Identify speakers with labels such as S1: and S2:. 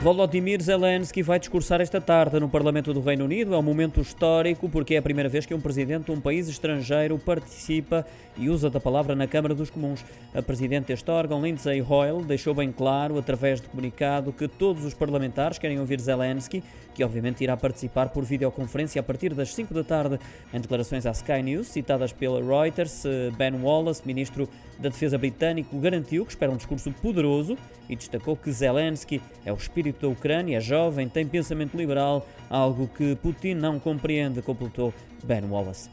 S1: Volodymyr Zelensky vai discursar esta tarde no Parlamento do Reino Unido. É um momento histórico porque é a primeira vez que um presidente de um país estrangeiro participa e usa da palavra na Câmara dos Comuns. A presidente deste órgão, Lindsay Hoyle, deixou bem claro, através de comunicado, que todos os parlamentares querem ouvir Zelensky, que obviamente irá participar por videoconferência a partir das 5 da tarde. Em declarações à Sky News, citadas pela Reuters, Ben Wallace, ministro da Defesa britânico, garantiu que espera um discurso poderoso e destacou que Zelensky é o espírito espírito da Ucrânia, é jovem, tem pensamento liberal, algo que Putin não compreende, completou Ben Wallace.